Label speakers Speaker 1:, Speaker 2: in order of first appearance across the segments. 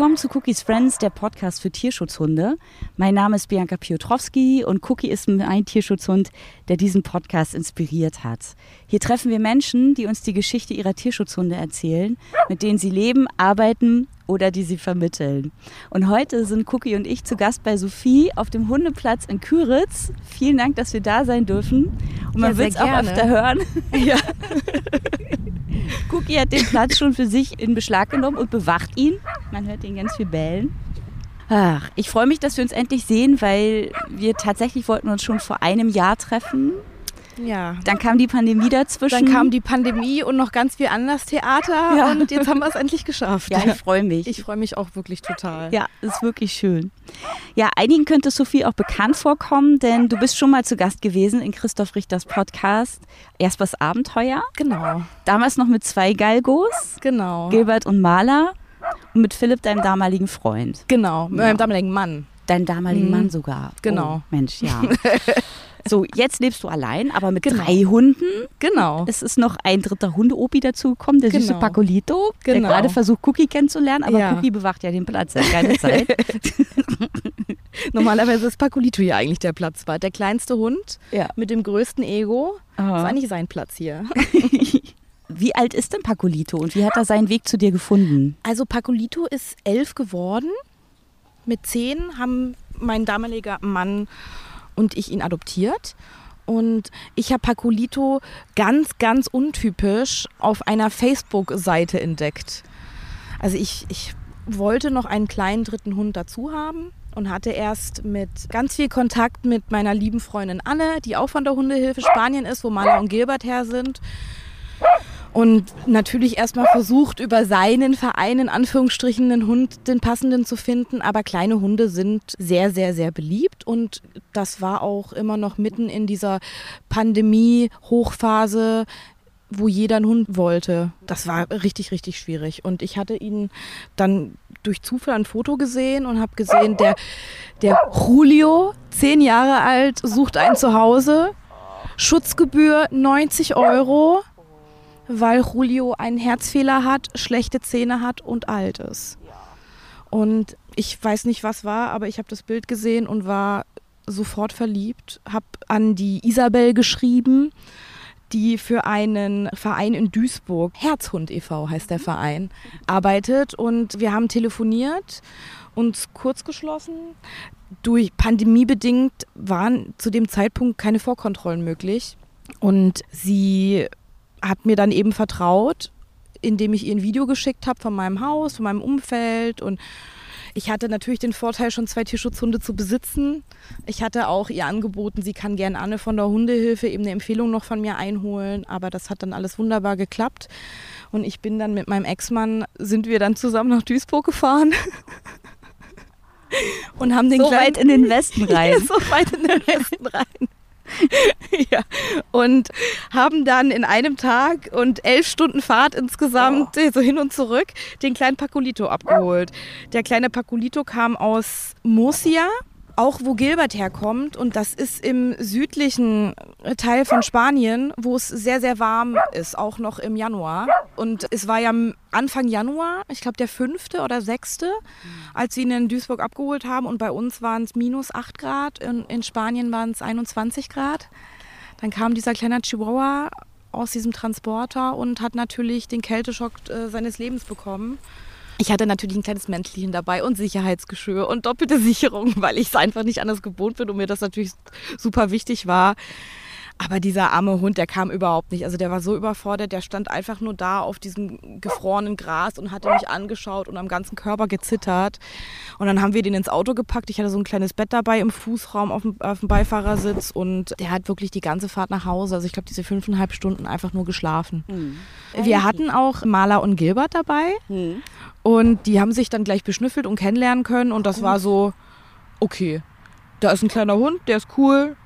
Speaker 1: Willkommen zu Cookies Friends, der Podcast für Tierschutzhunde. Mein Name ist Bianca Piotrowski und Cookie ist ein Tierschutzhund, der diesen Podcast inspiriert hat. Hier treffen wir Menschen, die uns die Geschichte ihrer Tierschutzhunde erzählen, mit denen sie leben, arbeiten oder die sie vermitteln. Und heute sind Cookie und ich zu Gast bei Sophie auf dem Hundeplatz in Küritz. Vielen Dank, dass wir da sein dürfen. Und man
Speaker 2: Ja,
Speaker 1: wird es auch öfter hören. Ja. Cookie hat den Platz schon für sich in Beschlag genommen und bewacht ihn. Man hört ihn ganz viel bellen. Ach, ich freue mich, dass wir uns endlich sehen, weil wir tatsächlich wollten uns schon vor einem Jahr treffen.
Speaker 2: Ja.
Speaker 1: Dann kam die Pandemie dazwischen.
Speaker 2: Dann kam die Pandemie und noch ganz viel anderes Theater
Speaker 1: Ja.
Speaker 2: und jetzt haben wir es endlich geschafft.
Speaker 1: ja, ich freue mich.
Speaker 2: Ich freue mich auch wirklich total.
Speaker 1: Ja, ist wirklich schön. Ja, einigen könnte Sophie auch bekannt vorkommen, denn du bist schon mal zu Gast gewesen in Christoph Richters Podcast. Erst was Abenteuer.
Speaker 2: Genau,
Speaker 1: Damals noch mit zwei Galgos,
Speaker 2: genau.
Speaker 1: Gilbert und Maler. Und mit Philipp, deinem damaligen Freund.
Speaker 2: genau, mit meinem damaligen Mann.
Speaker 1: Deinen damaligen
Speaker 2: Mhm.
Speaker 1: Mann sogar.
Speaker 2: Genau.
Speaker 1: Oh, Mensch, ja. so, jetzt lebst du allein, aber mit
Speaker 2: Genau.
Speaker 1: drei Hunden.
Speaker 2: Genau.
Speaker 1: Es ist noch ein dritter Hundeopi dazugekommen, der süße
Speaker 2: Genau.
Speaker 1: Pacolito, der
Speaker 2: Genau.
Speaker 1: gerade versucht, Cookie kennenzulernen, aber
Speaker 2: Ja.
Speaker 1: Cookie bewacht ja den Platz, hat keine Zeit.
Speaker 2: Normalerweise ist Pacolito hier eigentlich der Platzwart. Der kleinste Hund
Speaker 1: ja.
Speaker 2: mit dem größten Ego. Das
Speaker 1: Aha.
Speaker 2: eigentlich sein Platz hier.
Speaker 1: Wie alt ist denn Pacolito und wie hat er seinen Weg zu dir gefunden?
Speaker 2: Also Pacolito ist elf geworden. Mit zehn haben mein damaliger Mann und ich ihn adoptiert. Und ich habe Pacolito ganz, ganz untypisch auf einer Facebook-Seite entdeckt. Also ich, ich wollte noch einen kleinen dritten Hund dazu haben und hatte erst mit ganz viel Kontakt mit meiner lieben Freundin Anne, die auch von der Hundehilfe Spanien ist, wo Mala und Gilbert her sind. Und natürlich erstmal versucht, über seinen Verein in Anführungsstrichen einen Hund, den passenden zu finden. Aber kleine Hunde sind sehr, sehr, sehr beliebt. Und das war auch immer noch mitten in dieser Pandemie-Hochphase, wo jeder einen Hund wollte. Das war richtig, richtig schwierig. Und ich hatte ihn dann durch Zufall ein Foto gesehen und habe gesehen, der, der Julio, zehn Jahre alt, sucht ein Zuhause. Schutzgebühr 90 Euro weil Julio einen Herzfehler hat, schlechte Zähne hat und alt ist. Und ich weiß nicht, was war, aber ich habe das Bild gesehen und war sofort verliebt, habe an die Isabel geschrieben, die für einen Verein in Duisburg, Herzhund e.V. heißt der Verein, arbeitet und wir haben telefoniert, uns kurz geschlossen. Durch Pandemie bedingt waren zu dem Zeitpunkt keine Vorkontrollen möglich und sie hat mir dann eben vertraut, indem ich ihr ein Video geschickt habe von meinem Haus, von meinem Umfeld und ich hatte natürlich den Vorteil, schon zwei Tierschutzhunde zu besitzen. Ich hatte auch ihr angeboten, sie kann gern Anne von der Hundehilfe eben eine Empfehlung noch von mir einholen, aber das hat dann alles wunderbar geklappt. Und ich bin dann mit meinem Ex-Mann, sind wir dann zusammen nach Duisburg gefahren und haben den
Speaker 1: so
Speaker 2: kleinen-
Speaker 1: weit in den Westen rein.
Speaker 2: ja, so weit in den Westen rein. ja. Und haben dann in einem Tag und elf Stunden Fahrt insgesamt,
Speaker 1: Oh.
Speaker 2: so hin und zurück, den kleinen Pacolito abgeholt. Der kleine Pacolito kam aus Murcia, auch wo Gilbert herkommt. Und das ist im südlichen Teil von Spanien, wo es sehr, sehr warm ist, auch noch im Januar. Und es war ja Anfang Januar, ich glaube der fünfte oder sechste, als sie ihn in Duisburg abgeholt haben. Und bei uns waren es minus 8 Grad, in, in Spanien waren es 21 Grad. Dann kam dieser kleine Chihuahua aus diesem Transporter und hat natürlich den Kälteschock äh, seines Lebens bekommen. Ich hatte natürlich ein kleines Mäntelchen dabei und Sicherheitsgeschirr und doppelte Sicherung, weil ich es einfach nicht anders gewohnt bin und mir das natürlich super wichtig war. Aber dieser arme Hund, der kam überhaupt nicht. Also der war so überfordert, der stand einfach nur da auf diesem gefrorenen Gras und hatte mich angeschaut und am ganzen Körper gezittert. Und dann haben wir den ins Auto gepackt. Ich hatte so ein kleines Bett dabei im Fußraum auf dem, auf dem Beifahrersitz und der hat wirklich die ganze Fahrt nach Hause, also ich glaube diese fünfeinhalb Stunden einfach nur geschlafen. Wir hatten auch Maler und Gilbert dabei
Speaker 1: Hm.
Speaker 2: Und die haben sich dann gleich beschnüffelt und kennenlernen können und das war so, okay, da ist ein kleiner Hund, der ist cool,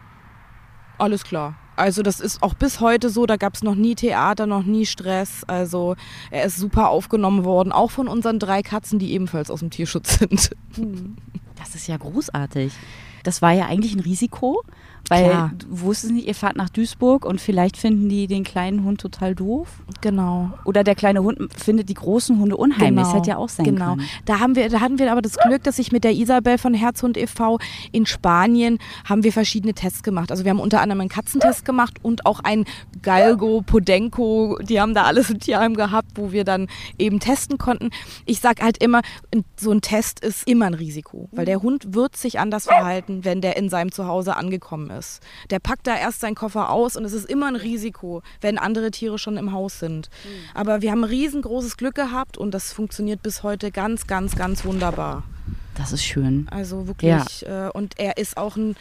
Speaker 2: alles klar. Also das ist auch bis heute so, da gab es noch nie Theater, noch nie Stress. Also er ist super aufgenommen worden, auch von unseren drei Katzen, die ebenfalls aus dem Tierschutz sind.
Speaker 1: Das ist ja großartig. Das war ja eigentlich ein Risiko, Weil
Speaker 2: Klar.
Speaker 1: du wusstest nicht, ihr fahrt nach Duisburg und vielleicht finden die den kleinen Hund total doof.
Speaker 2: Genau.
Speaker 1: Oder der kleine Hund findet die großen Hunde unheimlich. Das hätte ja auch sein
Speaker 2: genau.
Speaker 1: können.
Speaker 2: Da haben wir, da hatten wir aber das Glück, dass ich mit der Isabel von Herzhund e.V. in Spanien haben wir verschiedene Tests gemacht. Also wir haben unter anderem einen Katzentest gemacht und auch ein Galgo, Podenco, die haben da alles im Tierheim gehabt, wo wir dann eben testen konnten. Ich sag halt immer, so ein Test ist immer ein Risiko, weil der Hund wird sich anders verhalten, wenn der in seinem Zuhause angekommen ist. Der packt da erst seinen Koffer aus und es ist immer ein Risiko, wenn andere Tiere schon im Haus sind. Aber wir haben riesengroßes Glück gehabt und das funktioniert bis heute ganz, ganz, ganz wunderbar.
Speaker 1: Das ist schön.
Speaker 2: Also wirklich. Äh, und er ist auch ein.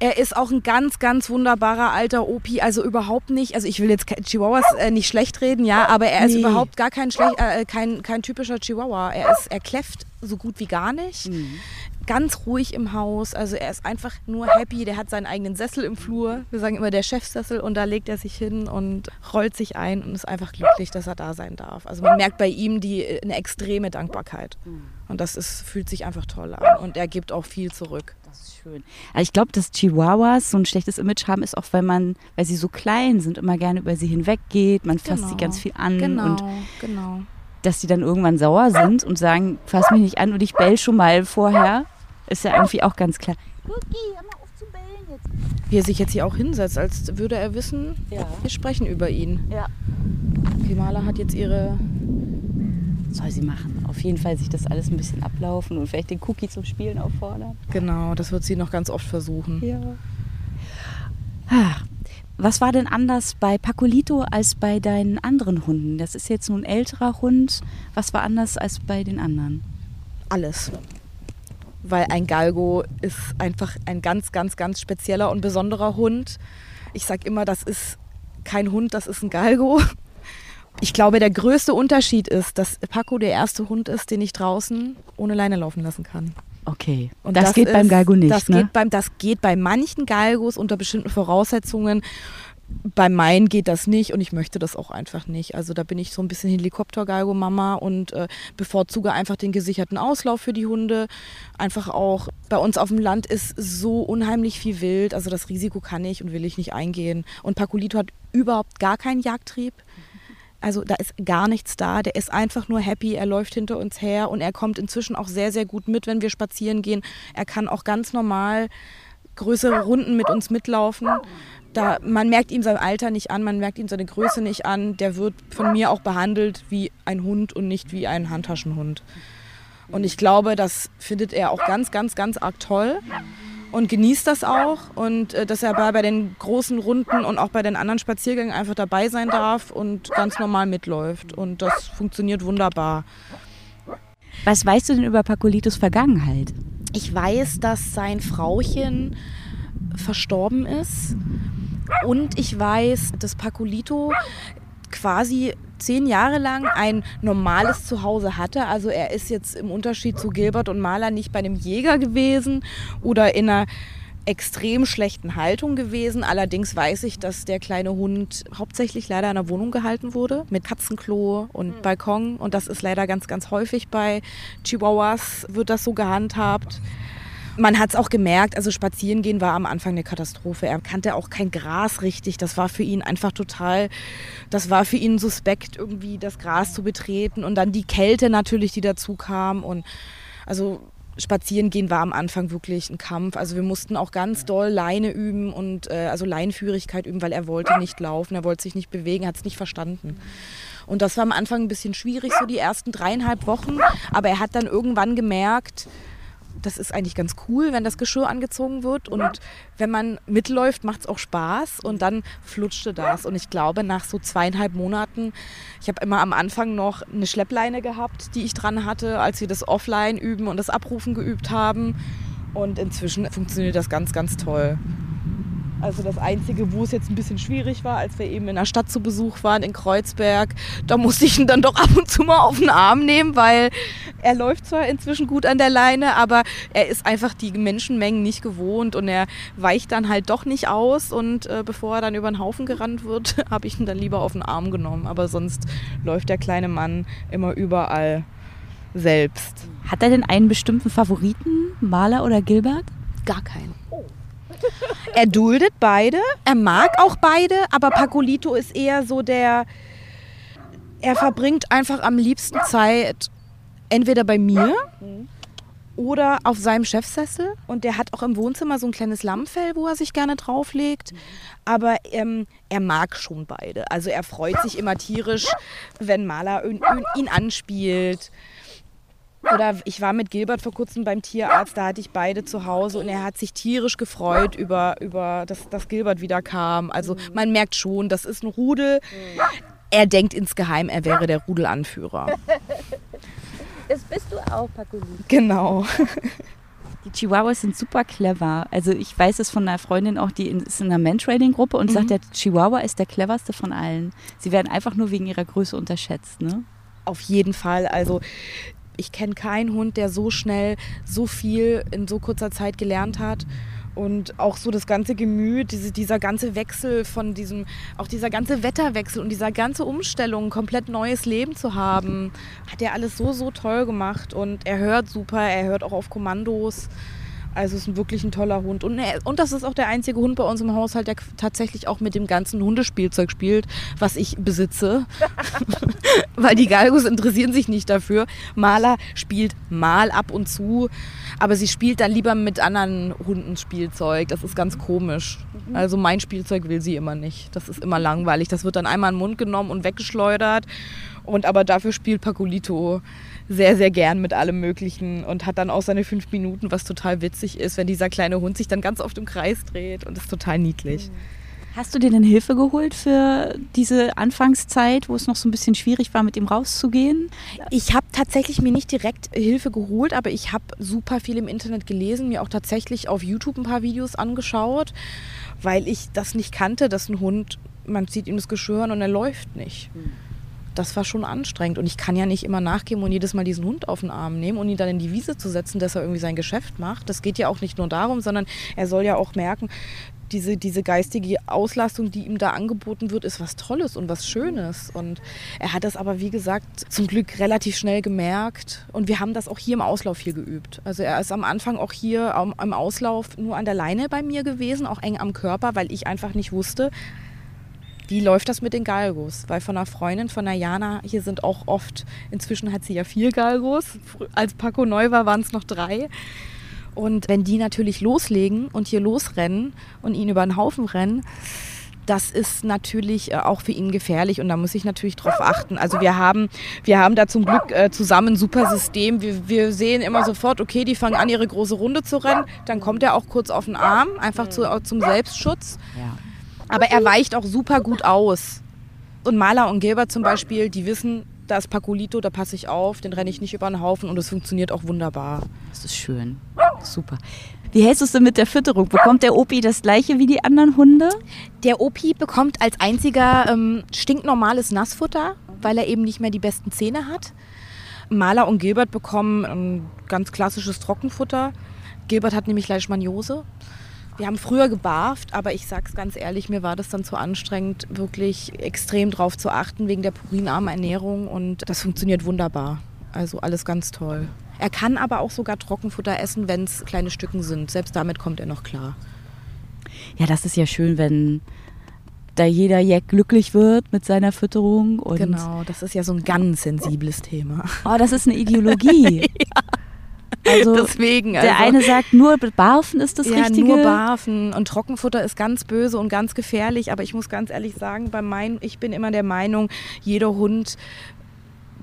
Speaker 2: Er ist auch ein ganz, ganz wunderbarer alter Opi. Also überhaupt nicht. Also ich will jetzt Chihuahuas äh, nicht schlecht reden, ja, aber er ist
Speaker 1: Nee.
Speaker 2: überhaupt gar kein, schlecht, äh, kein, kein typischer Chihuahua. Er ist, er kläfft so gut wie gar nicht. Ganz ruhig im Haus. Also er ist einfach nur happy. Der hat seinen eigenen Sessel im Flur. Wir sagen immer der Chefsessel und da legt er sich hin und rollt sich ein und ist einfach glücklich, dass er da sein darf. Also man merkt bei ihm die eine extreme Dankbarkeit. Und das ist, fühlt sich einfach toll an. Und er gibt auch viel zurück.
Speaker 1: Das ist schön. Aber ich glaube, dass Chihuahuas so ein schlechtes Image haben, ist auch, weil man, weil sie so klein sind, immer gerne über sie hinweggeht. Man fasst sie
Speaker 2: Genau.
Speaker 1: ganz viel an
Speaker 2: Genau,
Speaker 1: und
Speaker 2: genau.
Speaker 1: dass sie dann irgendwann sauer sind und sagen, fass mich nicht an und ich bell schon mal vorher, ist ja irgendwie auch ganz klar. Cookie, hör mal auf zu bellen jetzt.
Speaker 2: Wie er sich jetzt hier auch hinsetzt, als würde er wissen,
Speaker 1: Ja.
Speaker 2: wir sprechen über ihn.
Speaker 1: Ja.
Speaker 2: Kimala hat jetzt ihre.
Speaker 1: Soll sie machen. Auf jeden Fall sich das alles ein bisschen ablaufen und vielleicht den Cookie zum Spielen auffordern.
Speaker 2: Genau, das wird sie noch ganz oft versuchen.
Speaker 1: Ja. Ah, Was war denn anders bei Pacolito als bei deinen anderen Hunden? Das ist jetzt nun ein älterer Hund. Was war anders als bei den anderen?
Speaker 2: Alles. Weil ein Galgo ist einfach ein ganz, ganz, ganz spezieller und besonderer Hund. Ich sag immer, das ist kein Hund, das ist ein Galgo. Ich glaube, der größte Unterschied ist, dass Paco der erste Hund ist, den ich draußen ohne Leine laufen lassen kann.
Speaker 1: Okay.
Speaker 2: Und
Speaker 1: das, geht beim
Speaker 2: ist-
Speaker 1: Galgo nicht,
Speaker 2: das
Speaker 1: ne?
Speaker 2: Geht beim, das geht bei manchen Galgos unter bestimmten Voraussetzungen. Bei meinen geht das nicht und ich möchte das auch einfach nicht. Also da bin ich so ein bisschen Helikopter-Galgo-Mama und äh, bevorzuge einfach den gesicherten Auslauf für die Hunde. Einfach auch, bei uns auf dem Land ist so unheimlich viel Wild, also das Risiko kann ich und will ich nicht eingehen. Und Paculito hat überhaupt gar keinen Jagdtrieb. Also da ist gar nichts da. Der ist einfach nur happy. Er läuft hinter uns her und er kommt inzwischen auch sehr, sehr gut mit, wenn wir spazieren gehen. Er kann auch ganz normal größere Runden mit uns mitlaufen. Da, man merkt ihm sein Alter nicht an, man merkt ihm seine Größe nicht an. Der wird von mir auch behandelt wie ein Hund und nicht wie ein Handtaschenhund. Und ich glaube, das findet er auch ganz, ganz, ganz arg toll und genießt das auch. Und äh, dass er bei, bei den großen Runden und auch bei den anderen Spaziergängen einfach dabei sein darf und ganz normal mitläuft. Und das funktioniert wunderbar.
Speaker 1: Was weißt du denn über Pacolitos Vergangenheit?
Speaker 2: Ich weiß, dass sein Frauchen verstorben ist. Und ich weiß, dass Pacolito quasi zehn Jahre lang ein normales Zuhause hatte. Also er ist jetzt im Unterschied zu Gilbert und Maler nicht bei einem Jäger gewesen oder in einer extrem schlechten Haltung gewesen. Allerdings weiß ich, dass der kleine Hund hauptsächlich leider in der Wohnung gehalten wurde mit Katzenklo und Balkon. Und das ist leider ganz, ganz häufig bei Chihuahuas wird das so gehandhabt. Man hat es auch gemerkt, also spazieren gehen war am Anfang eine Katastrophe. Er kannte auch kein Gras richtig. Das war für ihn einfach total, das war für ihn suspekt, irgendwie das Gras zu betreten. Und dann die Kälte natürlich, die dazu kam. Und also spazieren gehen war am Anfang wirklich ein Kampf. Also wir mussten auch ganz doll Leine üben und äh, also Leinführigkeit üben, weil er wollte nicht laufen, er wollte sich nicht bewegen, hat es nicht verstanden. Und das war am Anfang ein bisschen schwierig, so die ersten dreieinhalb Wochen. Aber er hat dann irgendwann gemerkt, das ist eigentlich ganz cool, wenn das Geschirr angezogen wird. Und wenn man mitläuft, macht es auch Spaß. Und dann flutschte das. Und ich glaube, nach so zweieinhalb Monaten, ich habe immer am Anfang noch eine Schleppleine gehabt, die ich dran hatte, als wir das Offline üben und das Abrufen geübt haben. Und inzwischen funktioniert das ganz, ganz toll. Also das Einzige, wo es jetzt ein bisschen schwierig war, als wir eben in der Stadt zu Besuch waren, in Kreuzberg, da musste ich ihn dann doch ab und zu mal auf den Arm nehmen, weil er läuft zwar inzwischen gut an der Leine, aber er ist einfach die Menschenmengen nicht gewohnt und er weicht dann halt doch nicht aus und äh, bevor er dann über den Haufen gerannt wird, habe ich ihn dann lieber auf den Arm genommen. Aber sonst läuft der kleine Mann immer überall selbst.
Speaker 1: Hat er denn einen bestimmten Favoriten, Maler oder Gilbert?
Speaker 2: Gar keinen. Er duldet beide, er mag auch beide, aber Pacolito ist eher so der, er verbringt einfach am liebsten Zeit entweder bei mir oder auf seinem Chefsessel. Und der hat auch im Wohnzimmer so ein kleines Lammfell, wo er sich gerne drauflegt. Aber ähm, er mag schon beide. Also er freut sich immer tierisch, wenn Maler ihn, ihn anspielt. Oder ich war mit Gilbert vor kurzem beim Tierarzt, da hatte ich beide zu Hause und er hat sich tierisch gefreut über, über dass, dass Gilbert wieder kam. Also man merkt schon, das ist ein Rudel. Er denkt insgeheim, er wäre der Rudelanführer.
Speaker 1: Das bist du auch, Pacolito.
Speaker 2: Genau.
Speaker 1: Die Chihuahuas sind super clever. Also ich weiß es von einer Freundin auch, die ist in einer Mantrailing-Gruppe und sagt, der Chihuahua ist der cleverste von allen. Sie werden einfach nur wegen ihrer Größe unterschätzt, ne?
Speaker 2: Auf jeden Fall. Also ich kenne keinen Hund, der so schnell so viel in so kurzer Zeit gelernt hat. Und auch so das ganze Gemüt, diese, dieser ganze Wechsel von diesem, auch dieser ganze Wetterwechsel und dieser ganze Umstellung, komplett neues Leben zu haben, hat er alles so, so toll gemacht. Und er hört super, er hört auch auf Kommandos. Also ist ein wirklich ein toller Hund. Und, er, und das ist auch der einzige Hund bei uns im Haushalt, der tatsächlich auch mit dem ganzen Hundespielzeug spielt, was ich besitze. Weil die Galgos interessieren sich nicht dafür. Maler spielt mal ab und zu, aber sie spielt dann lieber mit anderen Hunden Spielzeug. Das ist ganz komisch. Also mein Spielzeug will sie immer nicht. Das ist immer langweilig. Das wird dann einmal in den Mund genommen und weggeschleudert. Und aber dafür spielt Pacolito sehr, sehr gern mit allem Möglichen und hat dann auch seine fünf Minuten, was total witzig ist, wenn dieser kleine Hund sich dann ganz oft im Kreis dreht und ist total niedlich.
Speaker 1: Hast du dir denn Hilfe geholt für diese Anfangszeit, wo es noch so ein bisschen schwierig war, mit ihm rauszugehen?
Speaker 2: Ich habe tatsächlich mir nicht direkt Hilfe geholt, aber ich habe super viel im Internet gelesen, mir auch tatsächlich auf YouTube ein paar Videos angeschaut, weil ich das nicht kannte, dass ein Hund, man zieht ihm das Geschirr an und er läuft nicht. Das war schon anstrengend und ich kann ja nicht immer nachgeben und jedes Mal diesen Hund auf den Arm nehmen und ihn dann in die Wiese zu setzen, dass er irgendwie sein Geschäft macht. Das geht ja auch nicht nur darum, sondern er soll ja auch merken, diese, diese geistige Auslastung, die ihm da angeboten wird, ist was Tolles und was Schönes. Und er hat das aber, wie gesagt, zum Glück relativ schnell gemerkt. Und wir haben das auch hier im Auslauf hier geübt. Also er ist am Anfang auch hier am, am Auslauf nur an der Leine bei mir gewesen, auch eng am Körper, weil ich einfach nicht wusste, wie läuft das mit den Galgos? Weil von einer Freundin, von der Jana, hier sind auch oft, inzwischen hat sie ja vier Galgos. Als Paco neu war, waren es noch drei. Und wenn die natürlich loslegen und hier losrennen und ihn über den Haufen rennen, das ist natürlich äh, auch für ihn gefährlich und da muss ich natürlich drauf achten. Also wir haben, wir haben da zum Glück äh, zusammen ein super System. Wir, wir sehen immer sofort, okay, die fangen an, ihre große Runde zu rennen. Dann kommt er auch kurz auf den Arm, einfach zu, zum Selbstschutz.
Speaker 1: Ja.
Speaker 2: Aber er weicht auch super gut aus. Und Maler und Gilbert zum Beispiel, die wissen, da ist Pacolito, da passe ich auf, den renne ich nicht über den Haufen und es funktioniert auch wunderbar.
Speaker 1: Das ist schön. Super. Wie hältst du es denn mit der Fütterung? Bekommt der Opi das gleiche wie die anderen Hunde?
Speaker 2: Der Opi bekommt als einziger ähm, stinknormales Nassfutter, weil er eben nicht mehr die besten Zähne hat. Maler und Gilbert bekommen ein ganz klassisches Trockenfutter. Gilbert hat nämlich Leishmaniose. Wir haben früher gebarft, aber ich sag's ganz ehrlich, mir war das dann zu anstrengend, wirklich extrem drauf zu achten wegen der purinarmen Ernährung und das funktioniert wunderbar. Also alles ganz toll. Er kann aber auch sogar Trockenfutter essen, wenn es kleine Stücken sind. Selbst damit kommt er noch klar.
Speaker 1: Ja, das ist ja schön, wenn da jeder Jack glücklich wird mit seiner Fütterung. Und
Speaker 2: genau, das ist ja so ein ganz sensibles Thema.
Speaker 1: Oh, das ist eine Ideologie.
Speaker 2: ja.
Speaker 1: Also
Speaker 2: Deswegen.
Speaker 1: der
Speaker 2: also,
Speaker 1: eine sagt, nur Barfen ist das
Speaker 2: ja,
Speaker 1: Richtige.
Speaker 2: nur Barfen und Trockenfutter ist ganz böse und ganz gefährlich. Aber ich muss ganz ehrlich sagen, bei mein, ich bin immer der Meinung, jeder Hund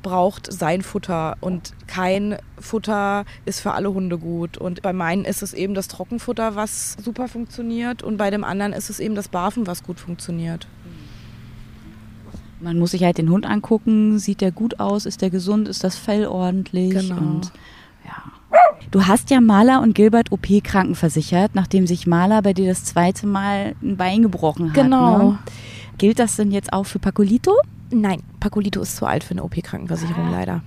Speaker 2: braucht sein Futter und kein Futter ist für alle Hunde gut. Und bei meinen ist es eben das Trockenfutter, was super funktioniert und bei dem anderen ist es eben das Barfen, was gut funktioniert.
Speaker 1: Man muss sich halt den Hund angucken, sieht der gut aus, ist der gesund, ist das Fell ordentlich
Speaker 2: Genau.
Speaker 1: und ja. Du hast ja Maler und Gilbert OP krankenversichert, nachdem sich Maler bei dir das zweite Mal ein Bein gebrochen hat.
Speaker 2: Genau.
Speaker 1: Ne? Gilt das denn jetzt auch für Pacolito?
Speaker 2: Nein, Pacolito ist zu alt für eine OP-Krankenversicherung leider.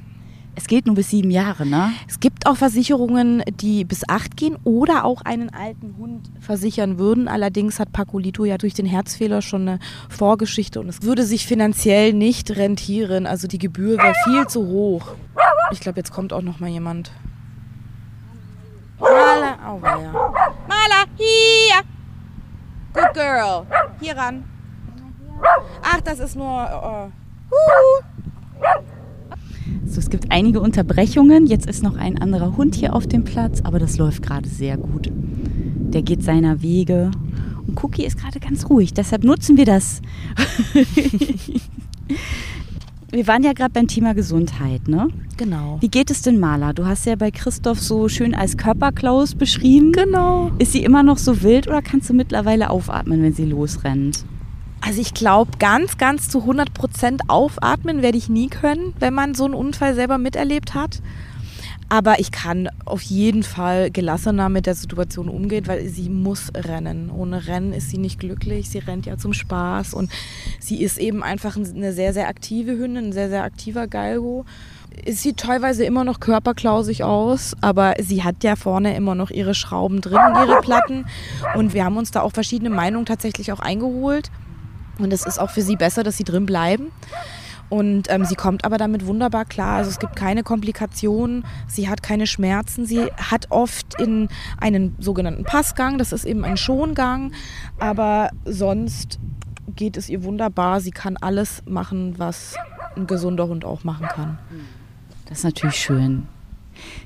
Speaker 1: Es gilt nur bis sieben Jahre, ne?
Speaker 2: Es gibt auch Versicherungen, die bis acht gehen oder auch einen alten Hund versichern würden. Allerdings hat Pacolito ja durch den Herzfehler schon eine Vorgeschichte und es würde sich finanziell nicht rentieren. Also die Gebühr wäre viel zu hoch. Ich glaube, jetzt kommt auch noch mal jemand. Maler, oh ja. Maler, hier! girl. Hier ran. Ach, das ist nur. Uh, uh.
Speaker 1: So, es gibt einige Unterbrechungen. Jetzt ist noch ein anderer Hund hier auf dem Platz, aber das läuft gerade sehr gut. Der geht seiner Wege. Und Cookie ist gerade ganz ruhig, deshalb nutzen wir das. wir waren ja gerade beim Thema Gesundheit, ne?
Speaker 2: Genau.
Speaker 1: Wie geht es denn Maler? Du hast ja bei Christoph so schön als Körperklaus beschrieben.
Speaker 2: Genau.
Speaker 1: Ist sie immer noch so wild oder kannst du mittlerweile aufatmen, wenn sie losrennt?
Speaker 2: Also ich glaube, ganz, ganz zu 100 Prozent aufatmen werde ich nie können, wenn man so einen Unfall selber miterlebt hat. Aber ich kann auf jeden Fall gelassener mit der Situation umgehen, weil sie muss rennen. Ohne Rennen ist sie nicht glücklich. Sie rennt ja zum Spaß und sie ist eben einfach eine sehr, sehr aktive Hündin, ein sehr, sehr aktiver Galgo. Es sieht teilweise immer noch körperklausig aus, aber sie hat ja vorne immer noch ihre Schrauben drin ihre Platten. Und wir haben uns da auch verschiedene Meinungen tatsächlich auch eingeholt. Und es ist auch für sie besser, dass sie drin bleiben. Und ähm, sie kommt aber damit wunderbar klar. Also es gibt keine Komplikationen, sie hat keine Schmerzen. Sie hat oft in einen sogenannten Passgang, das ist eben ein Schongang, aber sonst geht es ihr wunderbar. Sie kann alles machen, was ein gesunder Hund auch machen kann.
Speaker 1: Das ist natürlich schön.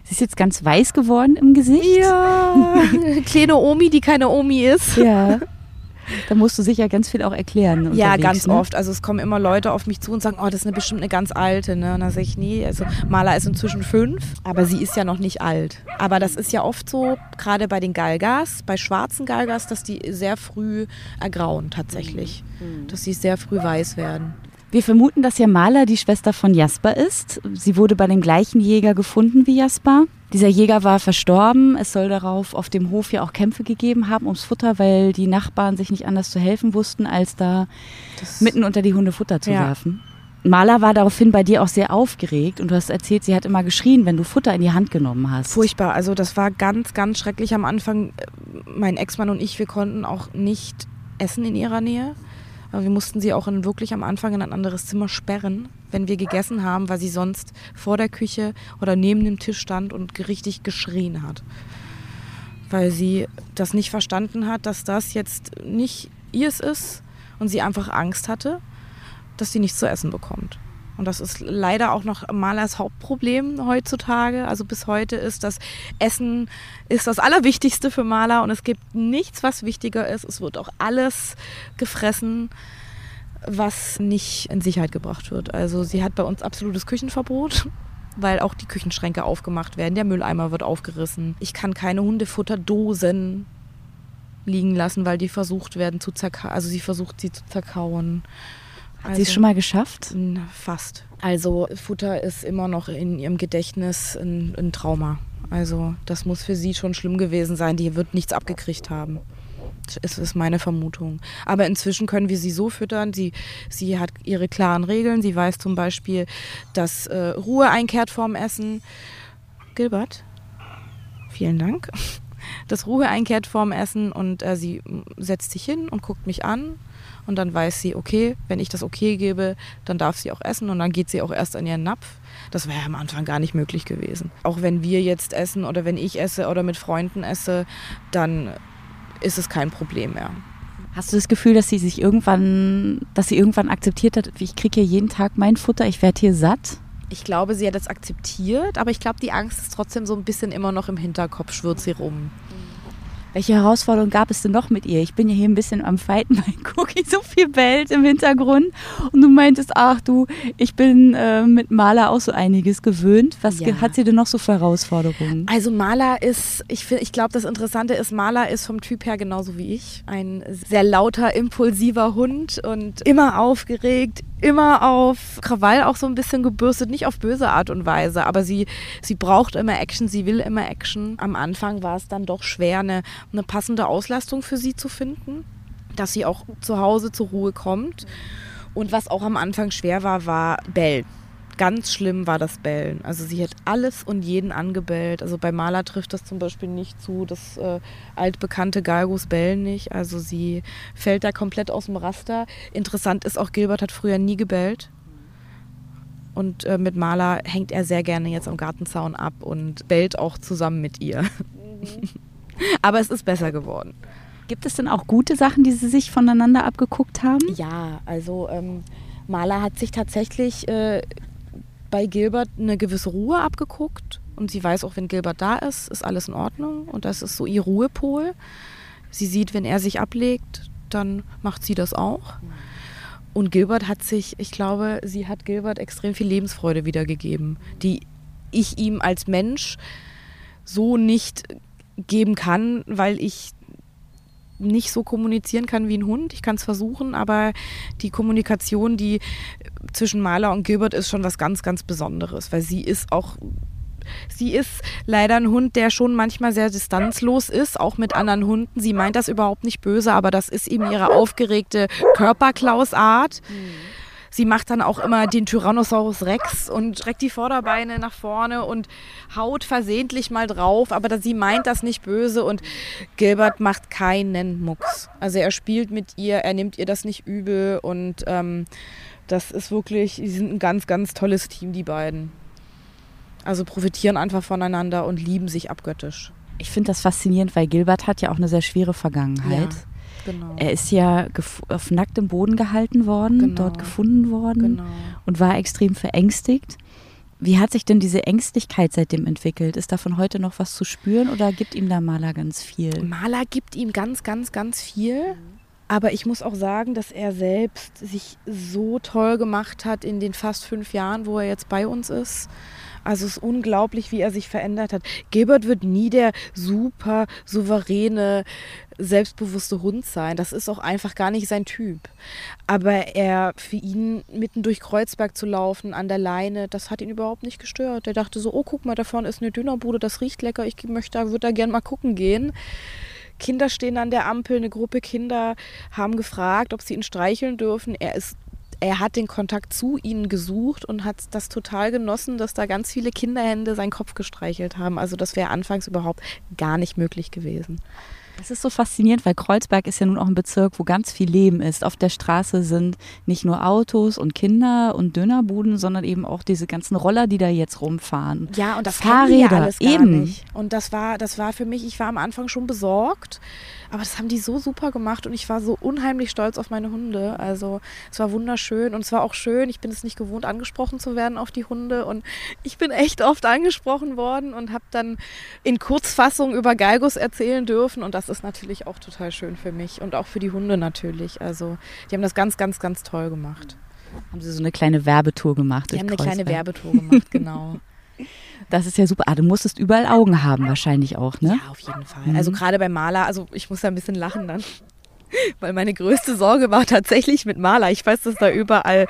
Speaker 1: Sie ist jetzt ganz weiß geworden im Gesicht.
Speaker 2: Ja, kleine Omi, die keine Omi ist.
Speaker 1: Ja. Da musst du sicher ganz viel auch erklären.
Speaker 2: Ja, ganz ne? oft. Also es kommen immer Leute auf mich zu und sagen, oh, das ist eine bestimmt eine ganz alte. Ne? Und dann sage ich, nee, also Mala ist inzwischen fünf, aber sie ist ja noch nicht alt. Aber das ist ja oft so, gerade bei den Galgas, bei schwarzen Galgas, dass die sehr früh ergrauen tatsächlich. Mhm. Dass sie sehr früh weiß werden.
Speaker 1: Wir vermuten, dass ja Maler die Schwester von Jasper ist. Sie wurde bei dem gleichen Jäger gefunden wie Jasper. Dieser Jäger war verstorben. Es soll darauf auf dem Hof ja auch Kämpfe gegeben haben ums Futter, weil die Nachbarn sich nicht anders zu helfen wussten, als da das mitten unter die Hunde Futter zu ja. werfen. Maler war daraufhin bei dir auch sehr aufgeregt und du hast erzählt, sie hat immer geschrien, wenn du Futter in die Hand genommen hast.
Speaker 2: Furchtbar. Also das war ganz, ganz schrecklich am Anfang. Mein Ex-Mann und ich, wir konnten auch nicht essen in ihrer Nähe. Aber wir mussten sie auch in, wirklich am Anfang in ein anderes Zimmer sperren, wenn wir gegessen haben, weil sie sonst vor der Küche oder neben dem Tisch stand und richtig geschrien hat. Weil sie das nicht verstanden hat, dass das jetzt nicht ihrs ist und sie einfach Angst hatte, dass sie nichts zu essen bekommt. Und das ist leider auch noch Malers Hauptproblem heutzutage. Also bis heute ist das Essen ist das Allerwichtigste für Maler und es gibt nichts, was wichtiger ist. Es wird auch alles gefressen, was nicht in Sicherheit gebracht wird. Also sie hat bei uns absolutes Küchenverbot weil auch die Küchenschränke aufgemacht werden, der Mülleimer wird aufgerissen. Ich kann keine Hundefutterdosen liegen lassen, weil die versucht werden zu zerkauen, also sie versucht sie zu zerkauen.
Speaker 1: Hat also, sie es schon mal geschafft?
Speaker 2: Fast. Also Futter ist immer noch in ihrem Gedächtnis ein, ein Trauma. Also das muss für sie schon schlimm gewesen sein. Die wird nichts abgekriegt haben. Das ist meine Vermutung. Aber inzwischen können wir sie so füttern. Sie, sie hat ihre klaren Regeln. Sie weiß zum Beispiel, dass äh, Ruhe einkehrt vorm Essen. Gilbert, vielen Dank. Dass Ruhe einkehrt vorm Essen und äh, sie setzt sich hin und guckt mich an und dann weiß sie, okay, wenn ich das okay gebe, dann darf sie auch essen und dann geht sie auch erst an ihren Napf. Das wäre ja am Anfang gar nicht möglich gewesen. Auch wenn wir jetzt essen oder wenn ich esse oder mit Freunden esse, dann ist es kein Problem mehr.
Speaker 1: Hast du das Gefühl, dass sie sich irgendwann, dass sie irgendwann akzeptiert hat, ich kriege hier jeden Tag mein Futter, ich werde hier satt?
Speaker 2: Ich glaube, sie hat das akzeptiert, aber ich glaube, die Angst ist trotzdem so ein bisschen immer noch im Hinterkopf, schwirrt sie rum.
Speaker 1: Welche Herausforderungen gab es denn noch mit ihr? Ich bin ja hier ein bisschen am Fighten, weil Cookie so viel bellt im Hintergrund. Und du meintest, ach du, ich bin äh, mit Maler auch so einiges gewöhnt. Was ja. hat sie denn noch so für Herausforderungen?
Speaker 2: Also Maler ist, ich, ich glaube, das Interessante ist, Maler ist vom Typ her genauso wie ich. Ein sehr lauter, impulsiver Hund und immer aufgeregt, immer auf Krawall auch so ein bisschen gebürstet, nicht auf böse Art und Weise, aber sie, sie braucht immer Action, sie will immer Action. Am Anfang war es dann doch schwer, eine, eine passende Auslastung für sie zu finden, dass sie auch zu Hause zur Ruhe kommt. Und was auch am Anfang schwer war, war Bell. Ganz schlimm war das Bellen. Also sie hat alles und jeden angebellt. Also bei Maler trifft das zum Beispiel nicht zu. Das äh, altbekannte Galgos bellen nicht. Also sie fällt da komplett aus dem Raster. Interessant ist auch, Gilbert hat früher nie gebellt. Und äh, mit Maler hängt er sehr gerne jetzt am Gartenzaun ab und bellt auch zusammen mit ihr. Mhm. Aber es ist besser geworden.
Speaker 1: Gibt es denn auch gute Sachen, die Sie sich voneinander abgeguckt haben?
Speaker 2: Ja, also ähm, Maler hat sich tatsächlich äh, bei Gilbert eine gewisse Ruhe abgeguckt. Und sie weiß auch, wenn Gilbert da ist, ist alles in Ordnung. Und das ist so ihr Ruhepol. Sie sieht, wenn er sich ablegt, dann macht sie das auch. Und Gilbert hat sich, ich glaube, sie hat Gilbert extrem viel Lebensfreude wiedergegeben, die ich ihm als Mensch so nicht geben kann, weil ich nicht so kommunizieren kann wie ein Hund. Ich kann es versuchen, aber die Kommunikation, die zwischen Maler und Gilbert ist schon was ganz, ganz Besonderes, weil sie ist auch Sie ist leider ein Hund, der schon manchmal sehr distanzlos ist, auch mit anderen Hunden. Sie meint das überhaupt nicht böse, aber das ist eben ihre aufgeregte Körperklausart. Sie macht dann auch immer den Tyrannosaurus Rex und streckt die Vorderbeine nach vorne und haut versehentlich mal drauf, aber sie meint das nicht böse und Gilbert macht keinen Mucks. Also er spielt mit ihr, er nimmt ihr das nicht übel und ähm, das ist wirklich, sie sind ein ganz, ganz tolles Team, die beiden. Also profitieren einfach voneinander und lieben sich abgöttisch.
Speaker 1: Ich finde das faszinierend, weil Gilbert hat ja auch eine sehr schwere Vergangenheit. Ja, genau. Er ist ja auf nacktem Boden gehalten worden, genau. dort gefunden worden genau. und war extrem verängstigt. Wie hat sich denn diese Ängstlichkeit seitdem entwickelt? Ist davon heute noch was zu spüren oder gibt ihm da Maler ganz viel?
Speaker 2: Maler gibt ihm ganz, ganz, ganz viel. Aber ich muss auch sagen, dass er selbst sich so toll gemacht hat in den fast fünf Jahren, wo er jetzt bei uns ist. Also es ist unglaublich, wie er sich verändert hat. Gilbert wird nie der super souveräne, selbstbewusste Hund sein. Das ist auch einfach gar nicht sein Typ. Aber er, für ihn mitten durch Kreuzberg zu laufen, an der Leine, das hat ihn überhaupt nicht gestört. Er dachte so, oh, guck mal, da vorne ist eine Dönerbude, das riecht lecker, ich möchte, würde da gerne mal gucken gehen. Kinder stehen an der Ampel, eine Gruppe Kinder haben gefragt, ob sie ihn streicheln dürfen. Er ist er hat den Kontakt zu ihnen gesucht und hat das total genossen, dass da ganz viele Kinderhände seinen Kopf gestreichelt haben. Also das wäre anfangs überhaupt gar nicht möglich gewesen.
Speaker 1: Das ist so faszinierend, weil Kreuzberg ist ja nun auch ein Bezirk, wo ganz viel Leben ist. Auf der Straße sind nicht nur Autos und Kinder und Dönerbuden, sondern eben auch diese ganzen Roller, die da jetzt rumfahren.
Speaker 2: Ja, und das Fahrräder ja alles gar eben. Nicht. Und das war, das war für mich, ich war am Anfang schon besorgt, aber das haben die so super gemacht und ich war so unheimlich stolz auf meine Hunde. Also es war wunderschön und es war auch schön. Ich bin es nicht gewohnt, angesprochen zu werden auf die Hunde und ich bin echt oft angesprochen worden und habe dann in Kurzfassung über Galgos erzählen dürfen und das ist natürlich auch total schön für mich und auch für die Hunde natürlich. Also die haben das ganz, ganz, ganz toll gemacht.
Speaker 1: Haben Sie so eine kleine Werbetour gemacht?
Speaker 2: Die haben eine kleine Werbetour gemacht, genau.
Speaker 1: Das ist ja super. Ah, du musstest überall Augen haben wahrscheinlich auch, ne?
Speaker 2: Ja, auf jeden Fall. Mhm. Also gerade bei Maler, also ich muss da ein bisschen lachen dann. Weil meine größte Sorge war tatsächlich mit Maler. Ich weiß, dass da überall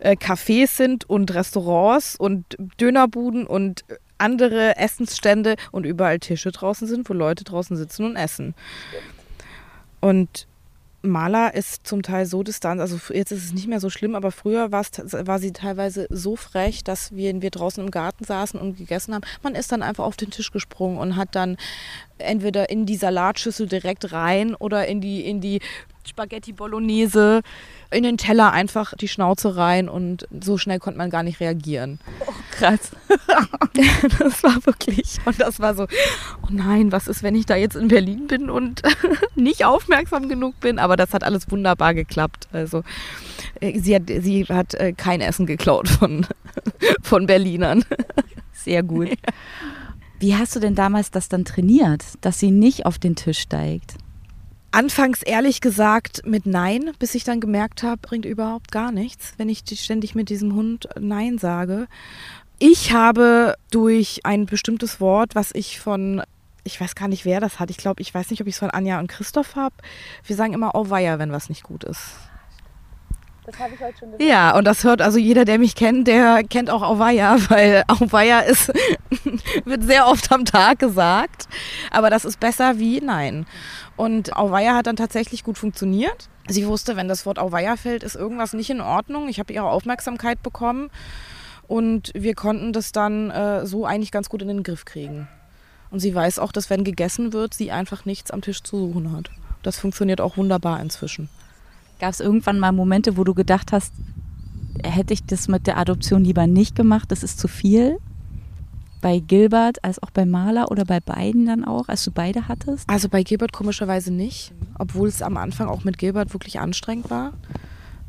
Speaker 2: äh, Cafés sind und Restaurants und Dönerbuden und andere Essensstände und überall Tische draußen sind, wo Leute draußen sitzen und essen. Und Maler ist zum Teil so distant, also jetzt ist es nicht mehr so schlimm, aber früher war sie teilweise so frech, dass wir, wir draußen im Garten saßen und gegessen haben. Man ist dann einfach auf den Tisch gesprungen und hat dann entweder in die Salatschüssel direkt rein oder in die, in die Spaghetti Bolognese in den Teller einfach die Schnauze rein und so schnell konnte man gar nicht reagieren.
Speaker 1: Oh, krass.
Speaker 2: das war wirklich, und das war so, oh nein, was ist, wenn ich da jetzt in Berlin bin und nicht aufmerksam genug bin? Aber das hat alles wunderbar geklappt. Also äh, sie hat, sie hat äh, kein Essen geklaut von, von Berlinern.
Speaker 1: Sehr gut. Wie hast du denn damals das dann trainiert, dass sie nicht auf den Tisch steigt?
Speaker 2: Anfangs ehrlich gesagt mit Nein, bis ich dann gemerkt habe, bringt überhaupt gar nichts, wenn ich ständig mit diesem Hund Nein sage. Ich habe durch ein bestimmtes Wort, was ich von, ich weiß gar nicht, wer das hat, ich glaube, ich weiß nicht, ob ich es von Anja und Christoph habe. Wir sagen immer Auweia, wenn was nicht gut ist. Das habe ich heute schon gesagt. Ja, und das hört also jeder, der mich kennt, der kennt auch Auweia, weil Auweia ist, wird sehr oft am Tag gesagt. Aber das ist besser wie Nein. Und Auweia hat dann tatsächlich gut funktioniert. Sie wusste, wenn das Wort Auweia fällt, ist irgendwas nicht in Ordnung. Ich habe ihre Aufmerksamkeit bekommen und wir konnten das dann äh, so eigentlich ganz gut in den Griff kriegen. Und sie weiß auch, dass wenn gegessen wird, sie einfach nichts am Tisch zu suchen hat. Das funktioniert auch wunderbar inzwischen.
Speaker 1: Gab es irgendwann mal Momente, wo du gedacht hast, hätte ich das mit der Adoption lieber nicht gemacht, das ist zu viel? bei Gilbert als auch bei Maler oder bei beiden dann auch, als du beide hattest?
Speaker 2: Also bei Gilbert komischerweise nicht, obwohl es am Anfang auch mit Gilbert wirklich anstrengend war,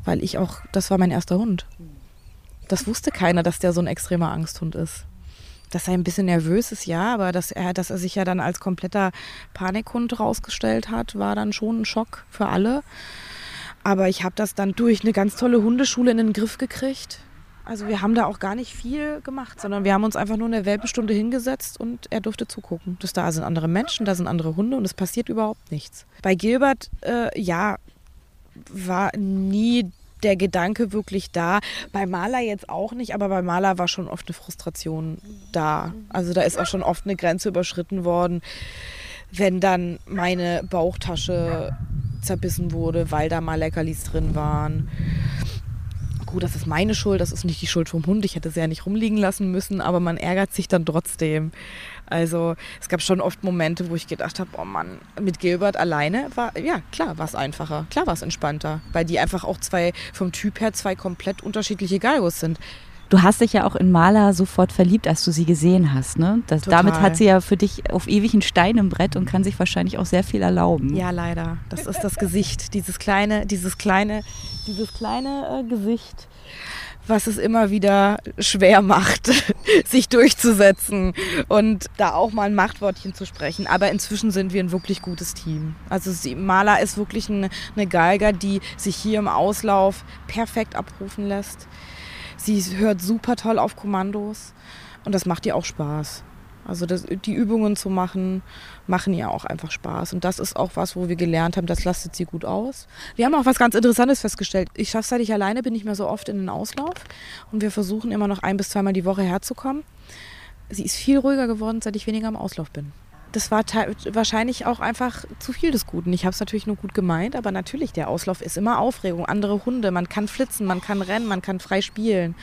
Speaker 2: weil ich auch, das war mein erster Hund. Das wusste keiner, dass der so ein extremer Angsthund ist. Dass er ein bisschen nervös ist, ja, aber dass er, dass er sich ja dann als kompletter Panikhund rausgestellt hat, war dann schon ein Schock für alle. Aber ich habe das dann durch eine ganz tolle Hundeschule in den Griff gekriegt. Also wir haben da auch gar nicht viel gemacht, sondern wir haben uns einfach nur eine Welpenstunde hingesetzt und er durfte zugucken. Das da sind andere Menschen, da sind andere Hunde und es passiert überhaupt nichts. Bei Gilbert, äh, ja, war nie der Gedanke wirklich da. Bei Maler jetzt auch nicht, aber bei Maler war schon oft eine Frustration da. Also da ist auch schon oft eine Grenze überschritten worden, wenn dann meine Bauchtasche zerbissen wurde, weil da mal Leckerlis drin waren gut, das ist meine Schuld, das ist nicht die Schuld vom Hund, ich hätte sie ja nicht rumliegen lassen müssen, aber man ärgert sich dann trotzdem. Also es gab schon oft Momente, wo ich gedacht habe, oh Mann, mit Gilbert alleine war, ja klar, war es einfacher, klar war es entspannter, weil die einfach auch zwei, vom Typ her zwei komplett unterschiedliche Galgos sind.
Speaker 1: Du hast dich ja auch in Maler sofort verliebt, als du sie gesehen hast. Ne? Das, damit hat sie ja für dich auf ewig einen Stein im Brett und kann sich wahrscheinlich auch sehr viel erlauben.
Speaker 2: Ja, leider. Das ist das Gesicht, dieses kleine, dieses kleine, dieses kleine äh, Gesicht, was es immer wieder schwer macht, sich durchzusetzen und da auch mal ein Machtwortchen zu sprechen. Aber inzwischen sind wir ein wirklich gutes Team. Also sie, Maler ist wirklich eine, eine Geiger, die sich hier im Auslauf perfekt abrufen lässt Sie hört super toll auf Kommandos und das macht ihr auch Spaß. Also das, die Übungen zu machen, machen ihr auch einfach Spaß. Und das ist auch was, wo wir gelernt haben, das lastet sie gut aus. Wir haben auch was ganz Interessantes festgestellt. Ich schaffe seit ich alleine bin nicht mehr so oft in den Auslauf. Und wir versuchen immer noch ein bis zweimal die Woche herzukommen. Sie ist viel ruhiger geworden, seit ich weniger im Auslauf bin das war wahrscheinlich auch einfach zu viel des Guten. Ich habe es natürlich nur gut gemeint, aber natürlich, der Auslauf ist immer Aufregung. Andere Hunde, man kann flitzen, man kann rennen, man kann frei spielen.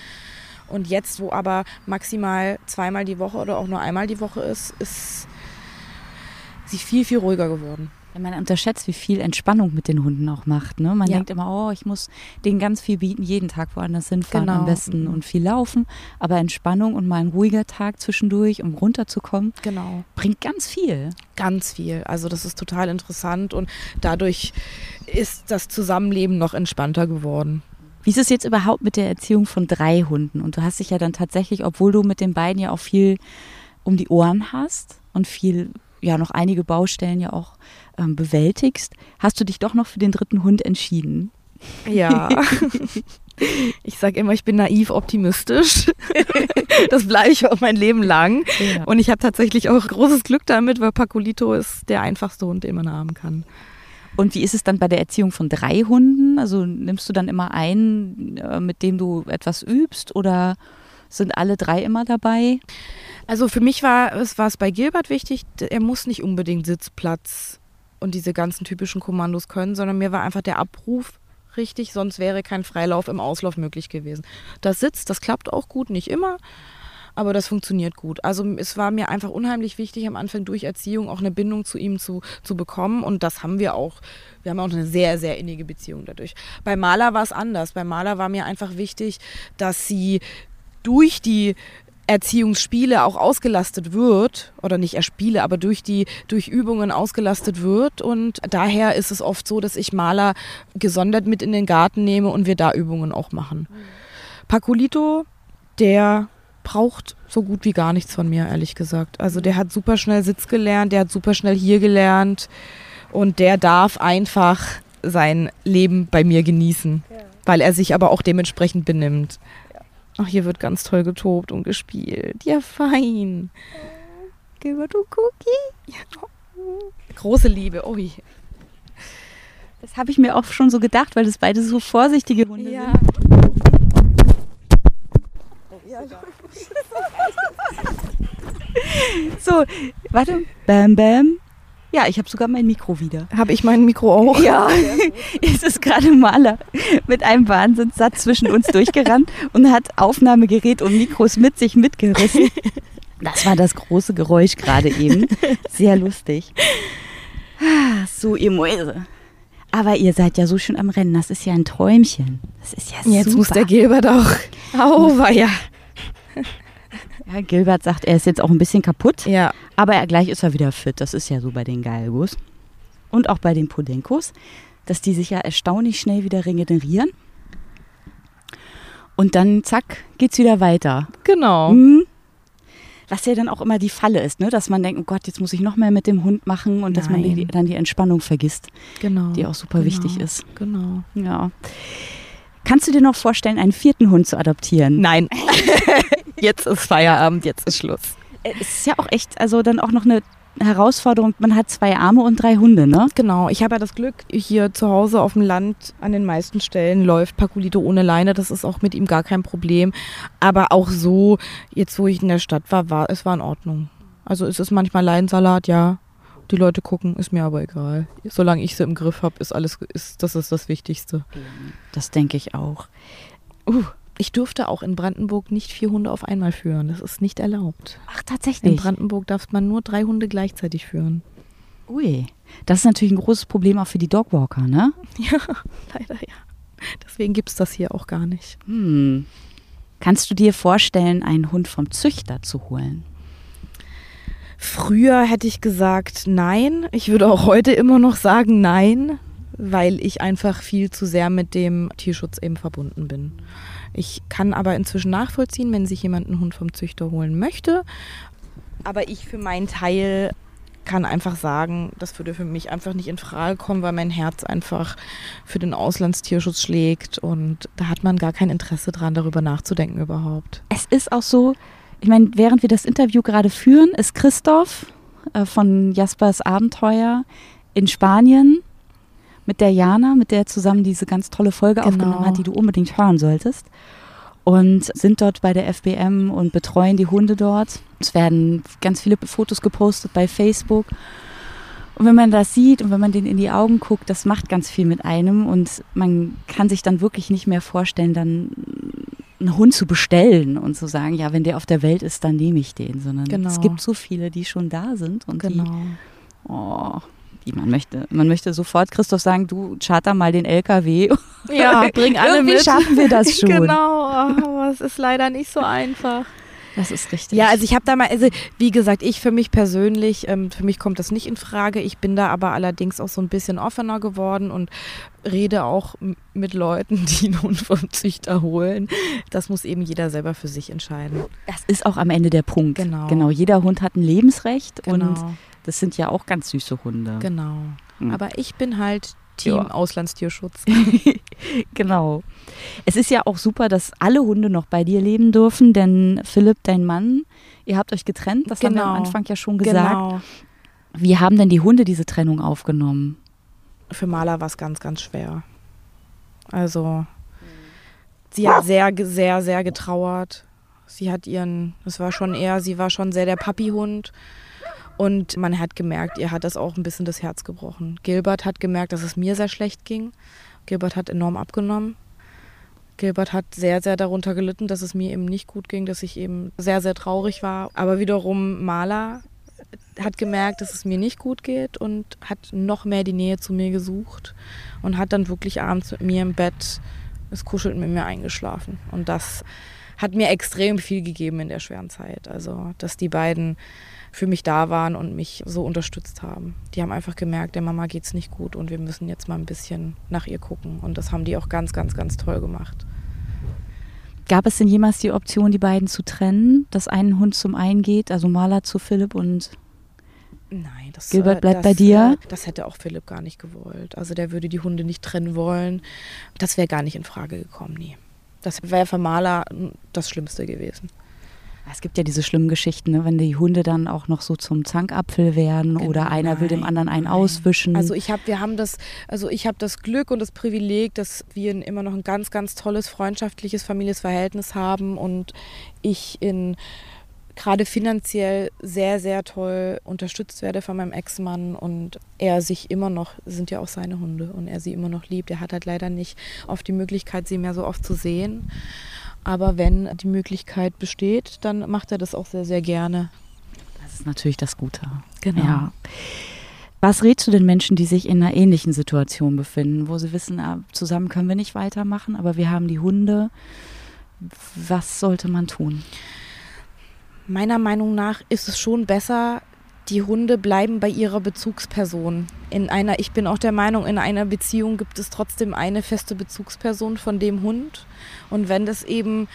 Speaker 2: Und jetzt, wo aber maximal zweimal die Woche oder auch nur einmal die Woche ist, ist sie viel, viel ruhiger geworden.
Speaker 1: Man unterschätzt, wie viel Entspannung mit den Hunden auch macht. Ne? Man ja. denkt immer, oh, ich muss denen ganz viel bieten, jeden Tag woanders hinfahren genau. am besten mhm. und viel laufen. Aber Entspannung und mal ein ruhiger Tag zwischendurch, um runterzukommen,
Speaker 2: genau.
Speaker 1: bringt ganz viel.
Speaker 2: Ganz viel. Also das ist total interessant und dadurch ist das Zusammenleben noch entspannter geworden.
Speaker 1: Wie ist es jetzt überhaupt mit der Erziehung von drei Hunden? Und du hast dich ja dann tatsächlich, obwohl du mit den beiden ja auch viel um die Ohren hast und viel, ja, noch einige Baustellen ja auch ähm, bewältigst, hast du dich doch noch für den dritten Hund entschieden.
Speaker 2: Ja. Ich sage immer, ich bin naiv optimistisch. Das bleibe ich auch mein Leben lang. Ja. Und ich habe tatsächlich auch großes Glück damit, weil Pacolito ist der einfachste Hund, den man haben kann.
Speaker 1: Und wie ist es dann bei der Erziehung von drei Hunden? Also nimmst du dann immer einen, äh, mit dem du etwas übst oder sind alle drei immer dabei?
Speaker 2: Also für mich war es, war es bei Gilbert wichtig, er muss nicht unbedingt Sitzplatz und diese ganzen typischen Kommandos können, sondern mir war einfach der Abruf richtig, sonst wäre kein Freilauf im Auslauf möglich gewesen. Das sitzt, das klappt auch gut, nicht immer, aber das funktioniert gut. Also es war mir einfach unheimlich wichtig, am Anfang durch Erziehung auch eine Bindung zu ihm zu, zu bekommen und das haben wir auch. Wir haben auch eine sehr, sehr innige Beziehung dadurch. Bei Maler war es anders. Bei Maler war mir einfach wichtig, dass sie durch die Erziehungsspiele auch ausgelastet wird, oder nicht Erspiele, aber durch die durch Übungen ausgelastet wird. Und daher ist es oft so, dass ich Maler gesondert mit in den Garten nehme und wir da Übungen auch machen. Paculito, der braucht so gut wie gar nichts von mir, ehrlich gesagt. Also der hat super schnell Sitz gelernt, der hat super schnell hier gelernt und der darf einfach sein Leben bei mir genießen, weil er sich aber auch dementsprechend benimmt. Ach, hier wird ganz toll getobt und gespielt. Ja, fein. Gib mal du Cookie. Ja. Große Liebe. Ui.
Speaker 1: Das habe ich mir auch schon so gedacht, weil das beide so vorsichtige Hunde ja. sind. Ja. so, warte. Bam, bam. Ja, ich habe sogar mein Mikro wieder.
Speaker 2: Habe ich mein Mikro auch?
Speaker 1: Ja, es ist gerade Maler mit einem Wahnsinnssatz zwischen uns durchgerannt und hat Aufnahmegerät und Mikros mit sich mitgerissen. Das war das große Geräusch gerade eben. Sehr lustig. So, ihr Mäuse. Aber ihr seid ja so schön am Rennen. Das ist ja ein Träumchen. Das ist ja
Speaker 2: Jetzt super. muss der Geber doch. Auweia.
Speaker 1: Ja, Gilbert sagt, er ist jetzt auch ein bisschen kaputt,
Speaker 2: Ja.
Speaker 1: aber er, gleich ist er wieder fit. Das ist ja so bei den Galgos und auch bei den Podenkos, dass die sich ja erstaunlich schnell wieder regenerieren. Und dann, zack, geht's wieder weiter.
Speaker 2: Genau.
Speaker 1: Mhm. Was ja dann auch immer die Falle ist, ne? dass man denkt, oh Gott, jetzt muss ich noch mehr mit dem Hund machen und dass man die,
Speaker 2: Nein.
Speaker 1: dann die Entspannung vergisst,
Speaker 2: Genau.
Speaker 1: die auch super
Speaker 2: genau.
Speaker 1: wichtig ist.
Speaker 2: Genau.
Speaker 1: Ja. Kannst du dir noch vorstellen, einen vierten Hund zu adoptieren?
Speaker 2: Nein. jetzt ist Feierabend, jetzt ist Schluss.
Speaker 1: Äh, Es ist ja auch echt, also dann auch noch eine Herausforderung. Man hat zwei Arme und drei Hunde, ne?
Speaker 2: Genau, ich habe ja das Glück, hier zu Hause auf dem Land an den meisten Stellen läuft Paculito ohne Leine. Das ist auch mit ihm gar kein Problem. Aber auch so, jetzt wo ich in der Stadt war, war es war in Ordnung. Also es ist manchmal Leinsalat, ja. Die Leute gucken, ist mir aber egal. Solange ich sie im Griff habe, ist alles, ist, das ist das Wichtigste.
Speaker 1: Das denke ich auch.
Speaker 2: Uh, ich durfte auch in Brandenburg nicht vier Hunde auf einmal führen. Das ist nicht erlaubt.
Speaker 1: Ach,
Speaker 2: In
Speaker 1: tatsächlich.
Speaker 2: Brandenburg darf man nur drei Hunde gleichzeitig führen.
Speaker 1: Ui. Das ist natürlich ein großes Problem auch für die Dogwalker, ne?
Speaker 2: Ja, leider ja. Deswegen gibt es das hier auch gar nicht.
Speaker 1: Hm. Kannst du dir vorstellen, einen Hund vom Züchter zu holen?
Speaker 2: Früher hätte ich gesagt nein. Ich würde auch heute immer noch sagen nein, weil ich einfach viel zu sehr mit dem Tierschutz eben verbunden bin. Ich kann aber inzwischen nachvollziehen, wenn sich jemand einen Hund vom Züchter holen möchte. Aber ich für meinen Teil kann einfach sagen, das würde für mich einfach nicht in Frage kommen, weil mein Herz einfach für den Auslandstierschutz schlägt und da hat man gar kein Interesse dran, darüber nachzudenken überhaupt.
Speaker 1: Es ist auch so, ich meine, während wir das Interview gerade führen, ist Christoph äh, von Jaspers Abenteuer in Spanien mit der Jana, mit der er zusammen diese ganz tolle Folge
Speaker 2: Genau.
Speaker 1: aufgenommen hat, die du unbedingt hören solltest. Und sind dort bei der FBM und betreuen die Hunde dort. Es werden ganz viele Fotos gepostet bei Facebook. Und wenn man das sieht und wenn man denen in die Augen guckt, das macht ganz viel mit einem und man kann sich dann wirklich nicht mehr vorstellen, dann einen Hund zu bestellen und zu sagen, ja, wenn der auf der Welt ist, dann nehme ich den, sondern
Speaker 2: Genau.
Speaker 1: es gibt so viele, die schon da sind und
Speaker 2: Genau.
Speaker 1: die, oh, die man möchte, man möchte sofort Christoph sagen, du charter mal den LKW.
Speaker 2: Ja, bring alle
Speaker 1: Irgendwie
Speaker 2: mit.
Speaker 1: schaffen wir das schon.
Speaker 2: Genau, aber es ist leider nicht so einfach.
Speaker 1: Das ist richtig.
Speaker 2: Ja, also ich habe da mal, also wie gesagt, ich für mich persönlich, ähm, für mich kommt das nicht in Frage. Ich bin da aber allerdings auch so ein bisschen offener geworden und rede auch mit Leuten, die einen Hund vom Züchter holen. Das muss eben jeder selber für sich entscheiden.
Speaker 1: das ist auch am Ende der Punkt.
Speaker 2: Genau.
Speaker 1: Genau, jeder Hund hat ein Lebensrecht und
Speaker 2: Genau,
Speaker 1: das sind ja auch ganz süße Hunde.
Speaker 2: genau.
Speaker 1: Mhm.
Speaker 2: Aber ich bin halt Team
Speaker 1: Ja.
Speaker 2: Auslandstierschutz.
Speaker 1: Genau. Es ist ja auch super, dass alle Hunde noch bei dir leben dürfen, denn Philipp, dein Mann, ihr habt euch getrennt, das haben wir am
Speaker 2: Genau.
Speaker 1: Anfang ja schon gesagt.
Speaker 2: Genau.
Speaker 1: Wie haben denn die Hunde diese Trennung aufgenommen?
Speaker 2: Für Maler war es ganz, ganz schwer. Also, sie hat sehr, sehr, sehr getrauert. Sie hat ihren, das war schon eher, sie war schon sehr der Papihund. Und man hat gemerkt, ihr hat das auch ein bisschen das Herz gebrochen. Gilbert hat gemerkt, dass es mir sehr schlecht ging. Gilbert hat enorm abgenommen. Gilbert hat sehr, sehr darunter gelitten, dass es mir eben nicht gut ging, dass ich eben sehr, sehr traurig war. Aber wiederum Maler hat gemerkt, dass es mir nicht gut geht und hat noch mehr die Nähe zu mir gesucht und hat dann wirklich abends mit mir im Bett, ist kuschelnd mit mir eingeschlafen. Und das hat mir extrem viel gegeben in der schweren Zeit. Also, dass die beiden für mich da waren und mich so unterstützt haben. Die haben einfach gemerkt, der Mama geht's nicht gut und wir müssen jetzt mal ein bisschen nach ihr gucken. Und das haben die auch ganz, ganz, ganz toll gemacht.
Speaker 1: Gab es denn jemals die Option, die beiden zu trennen, dass ein Hund zum einen geht, also Maler zu Philipp und
Speaker 2: Nein, das
Speaker 1: Gilbert bleibt
Speaker 2: das,
Speaker 1: bei dir?
Speaker 2: Das hätte auch Philipp gar nicht gewollt. Also der würde die Hunde nicht trennen wollen. Das wäre gar nicht in Frage gekommen, nie. Das wäre für Maler mm, das Schlimmste gewesen.
Speaker 1: Es gibt ja diese schlimmen Geschichten, ne, wenn die Hunde dann auch noch so zum Zankapfel werden oder
Speaker 2: Genau,
Speaker 1: einer will dem
Speaker 2: nein,
Speaker 1: anderen einen
Speaker 2: nein.
Speaker 1: auswischen.
Speaker 2: Also ich habe, wir haben das, also ich habe das Glück und das Privileg, dass wir immer noch ein ganz, ganz tolles freundschaftliches Familienverhältnis haben und ich in gerade finanziell sehr, sehr toll unterstützt werde von meinem Ex-Mann und er sich immer noch, sind ja auch seine Hunde und er sie immer noch liebt. Er hat halt leider nicht oft die Möglichkeit, sie mehr so oft zu sehen. Aber wenn die Möglichkeit besteht, dann macht er das auch sehr, sehr gerne.
Speaker 1: das ist natürlich das Gute.
Speaker 2: Genau.
Speaker 1: Ja. Was rätst du den Menschen, die sich in einer ähnlichen Situation befinden, wo sie wissen, ah, zusammen können wir nicht weitermachen, aber wir haben die Hunde? Was sollte man tun?
Speaker 2: Meiner Meinung nach ist es schon besser, die Hunde bleiben bei ihrer Bezugsperson. In einer, ich bin auch der Meinung, in einer Beziehung gibt es trotzdem eine feste Bezugsperson von dem Hund. Und wenn das eben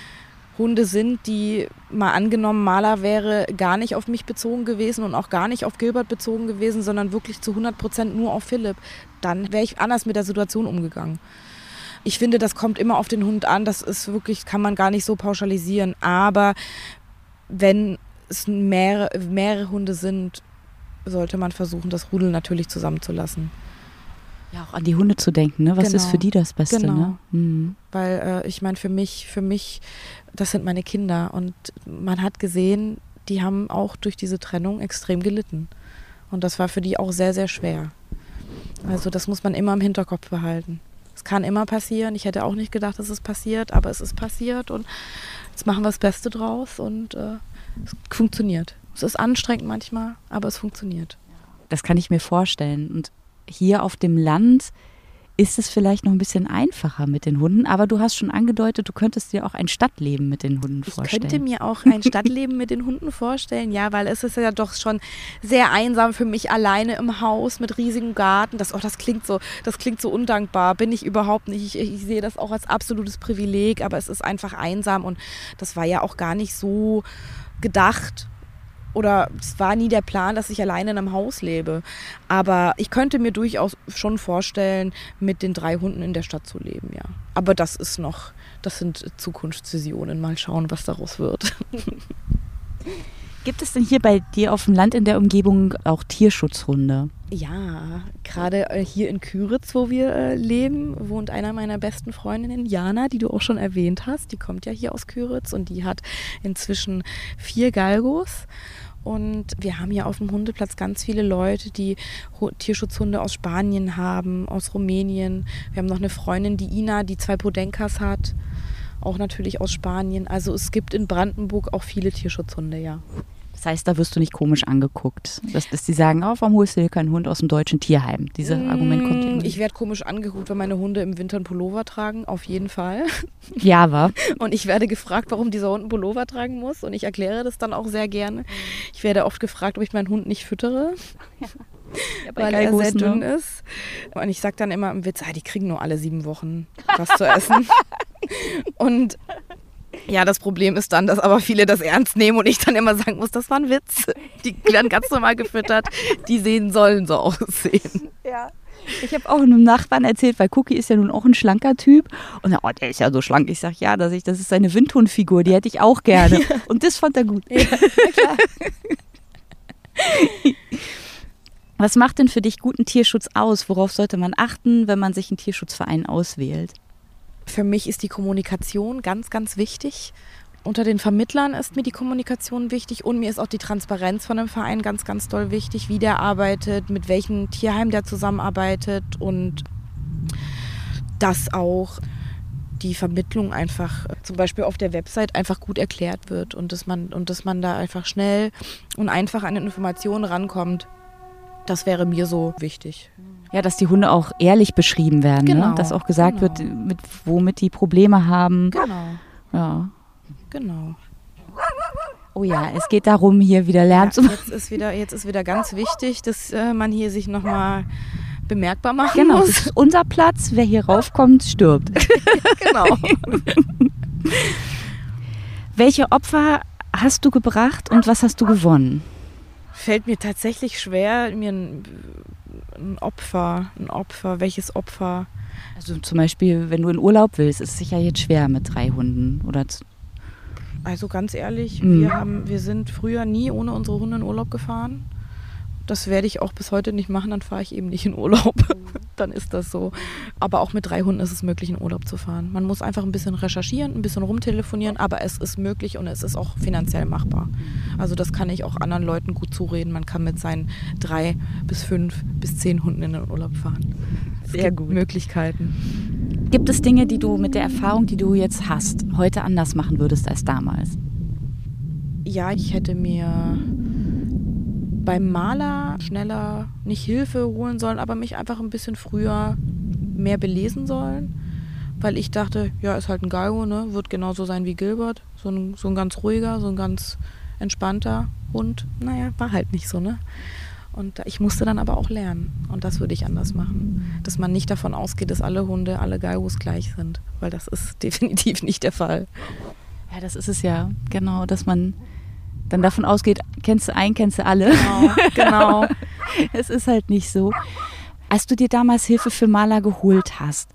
Speaker 2: Hunde sind, die mal angenommen, Maler wäre gar nicht auf mich bezogen gewesen und auch gar nicht auf Gilbert bezogen gewesen, sondern wirklich zu 100 Prozent nur auf Philipp, dann wäre ich anders mit der Situation umgegangen. Ich finde, das kommt immer auf den Hund an. Das ist wirklich, kann man gar nicht so pauschalisieren. Aber wenn es mehrere, mehrere Hunde sind, sollte man versuchen, das Rudel natürlich zusammenzulassen.
Speaker 1: Ja, auch an die Hunde zu denken, ne? Was
Speaker 2: Genau.
Speaker 1: ist für die das Beste,
Speaker 2: Genau.
Speaker 1: ne? Mhm.
Speaker 2: Weil äh, ich meine, für mich, für mich, das sind meine Kinder. Und man hat gesehen, die haben auch durch diese Trennung extrem gelitten. Und das war für die auch sehr, sehr schwer. Also das muss man immer im Hinterkopf behalten. Es kann immer passieren. Ich hätte auch nicht gedacht, dass es passiert, aber es ist passiert und jetzt machen wir das Beste draus und äh, es funktioniert. Es ist anstrengend manchmal, aber es funktioniert.
Speaker 1: Das kann ich mir vorstellen. Und hier auf dem Land ist es vielleicht noch ein bisschen einfacher mit den Hunden, aber du hast schon angedeutet, du könntest dir auch ein Stadtleben mit den Hunden
Speaker 2: Ich
Speaker 1: vorstellen.
Speaker 2: könnte mir auch ein Stadtleben mit den Hunden vorstellen, ja, weil es ist ja doch schon sehr einsam für mich alleine im Haus mit riesigem Garten. Das, oh, das klingt so, das klingt so undankbar. Bin ich überhaupt nicht. Ich, ich sehe das auch als absolutes Privileg, aber es ist einfach einsam und das war ja auch gar nicht so gedacht. Oder es war nie der Plan, dass ich alleine in einem Haus lebe. Aber ich könnte mir durchaus schon vorstellen, mit den drei Hunden in der Stadt zu leben, ja. Aber das ist noch, das sind Zukunftsvisionen. Mal schauen, was daraus wird.
Speaker 1: Gibt es denn hier bei dir auf dem Land in der Umgebung auch Tierschutzhunde?
Speaker 2: Ja, gerade äh, hier in Küritz, wo wir äh, leben, wohnt einer meiner besten Freundinnen, Jana, die du auch schon erwähnt hast. Die kommt ja hier aus Küritz und die hat inzwischen vier Galgos. Und wir haben hier auf dem Hundeplatz ganz viele Leute, die Hu- Tierschutzhunde aus Spanien haben, aus Rumänien. Wir haben noch eine Freundin, die Ina, die zwei Podenkas hat, auch natürlich aus Spanien. Also es gibt in Brandenburg auch viele Tierschutzhunde, ja.
Speaker 1: Das heißt, da wirst du nicht komisch angeguckt. Dass, dass die sagen, oh, warum holst du dir keinen Hund aus dem deutschen Tierheim? Dieses Argument kommt
Speaker 2: Mm,
Speaker 1: immer.
Speaker 2: Ich werde komisch angeguckt, wenn meine Hunde im Winter einen Pullover tragen, auf jeden Fall.
Speaker 1: Ja, war.
Speaker 2: Und ich werde gefragt, warum dieser Hund einen Pullover tragen muss. Und ich erkläre das dann auch sehr gerne. Ich werde oft gefragt, ob ich meinen Hund nicht füttere, weil er sehr dünn ist. Und ich sage dann immer im Witz, ah, die kriegen nur alle sieben Wochen was zu essen. Und ja, das Problem ist dann, dass aber viele das ernst nehmen und ich dann immer sagen muss, das war ein Witz. Die werden ganz normal gefüttert. Die sehen sollen so aussehen.
Speaker 1: Ja. Ich habe auch einem Nachbarn erzählt, weil Cookie ist ja nun auch ein schlanker Typ. Und er, oh, der ist ja so schlank. Ich sage, ja, dass ich, das ist seine Windhundfigur, die hätte ich auch gerne. Und das fand er gut. Was macht denn für dich guten Tierschutz aus? Worauf sollte man achten, wenn man sich einen Tierschutzverein auswählt?
Speaker 2: Für mich ist die Kommunikation ganz, ganz wichtig. Unter den Vermittlern ist mir die Kommunikation wichtig und mir ist auch die Transparenz von dem Verein ganz, ganz doll wichtig, wie der arbeitet, mit welchem Tierheim der zusammenarbeitet und dass auch die Vermittlung einfach zum Beispiel auf der Website einfach gut erklärt wird und dass man, und dass man da einfach schnell und einfach an Informationen rankommt. Das wäre mir so wichtig.
Speaker 1: Ja, dass die Hunde auch ehrlich beschrieben werden.
Speaker 2: Genau,
Speaker 1: ne? Dass auch gesagt
Speaker 2: genau.
Speaker 1: wird, mit, womit die Probleme haben.
Speaker 2: Genau,
Speaker 1: Ja.
Speaker 2: genau.
Speaker 1: Oh ja, es geht darum, hier wieder Lärm zu
Speaker 2: Ja,
Speaker 1: machen.
Speaker 2: jetzt ist wieder, jetzt ist wieder ganz wichtig, dass äh, man hier sich nochmal bemerkbar machen
Speaker 1: Genau,
Speaker 2: muss.
Speaker 1: ist unser Platz. Wer hier raufkommt, stirbt.
Speaker 2: Genau.
Speaker 1: Welche Opfer hast du gebracht und was hast du gewonnen?
Speaker 2: Fällt mir tatsächlich schwer, mir ein, ein Opfer, ein Opfer, welches Opfer?
Speaker 1: Also zum Beispiel, wenn du in Urlaub willst, ist es sicher jetzt schwer mit drei Hunden. Oder
Speaker 2: Also ganz ehrlich,
Speaker 1: Mhm.
Speaker 2: wir, haben, wir sind früher nie ohne unsere Hunde in Urlaub gefahren. Das werde ich auch bis heute nicht machen, dann fahre ich eben nicht in Urlaub. dann ist das so. Aber auch mit drei Hunden ist es möglich, in Urlaub zu fahren. Man muss einfach ein bisschen recherchieren, ein bisschen rumtelefonieren, aber es ist möglich und es ist auch finanziell machbar. Also das kann ich auch anderen Leuten gut zureden. Man kann mit seinen drei bis fünf bis zehn Hunden in den Urlaub fahren. Es
Speaker 1: Sehr gut.
Speaker 2: Möglichkeiten.
Speaker 1: gibt es Dinge, die du mit der Erfahrung, die du jetzt hast, heute anders machen würdest als damals?
Speaker 2: Ja, ich hätte mir beim Maler schneller nicht Hilfe holen sollen, aber mich einfach ein bisschen früher mehr belesen sollen. Weil ich dachte, ja, ist halt ein Galgo, ne? Wird genauso sein wie Gilbert. So ein, so ein ganz ruhiger, so ein ganz entspannter Hund. Naja, war halt nicht so, ne? Und ich musste dann aber auch lernen. Und das würde ich anders machen. Dass man nicht davon ausgeht, dass alle Hunde, alle Gaibus gleich sind. Weil das ist definitiv nicht der Fall.
Speaker 1: Ja, das ist es ja. Genau, dass man dann davon ausgeht, kennst du einen, kennst du alle.
Speaker 2: Genau, genau.
Speaker 1: es ist halt nicht so. Als du dir damals Hilfe für Maler geholt hast,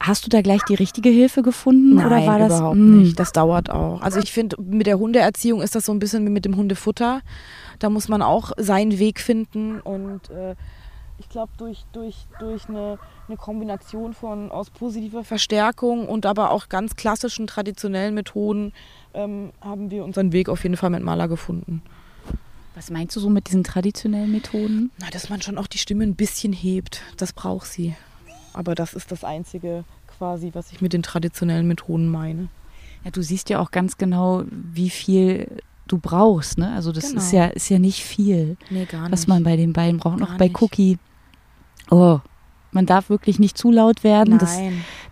Speaker 1: Hast du da gleich die richtige Hilfe gefunden
Speaker 2: Nein,
Speaker 1: oder war das
Speaker 2: überhaupt
Speaker 1: mh,
Speaker 2: nicht? Das dauert auch. Also ich finde, mit der Hundeerziehung ist das so ein bisschen wie mit dem Hundefutter. Da muss man auch seinen Weg finden und äh, ich glaube durch, durch, durch eine, eine Kombination von aus positiver Verstärkung und aber auch ganz klassischen traditionellen Methoden ähm, haben wir unseren Weg auf jeden Fall mit Maler gefunden.
Speaker 1: Was meinst du so mit diesen traditionellen Methoden?
Speaker 2: Na, dass man schon auch die Stimme ein bisschen hebt, das braucht sie. Aber das ist das Einzige quasi, was ich mit den traditionellen Methoden meine.
Speaker 1: Ja, du siehst ja auch ganz genau, wie viel du brauchst. Ne? Also das
Speaker 2: Genau.
Speaker 1: ist ja ist ja nicht viel,
Speaker 2: Nee, gar
Speaker 1: was man bei den beiden braucht. Noch bei
Speaker 2: nicht.
Speaker 1: Cookie. Oh, man darf wirklich nicht zu laut werden. Das,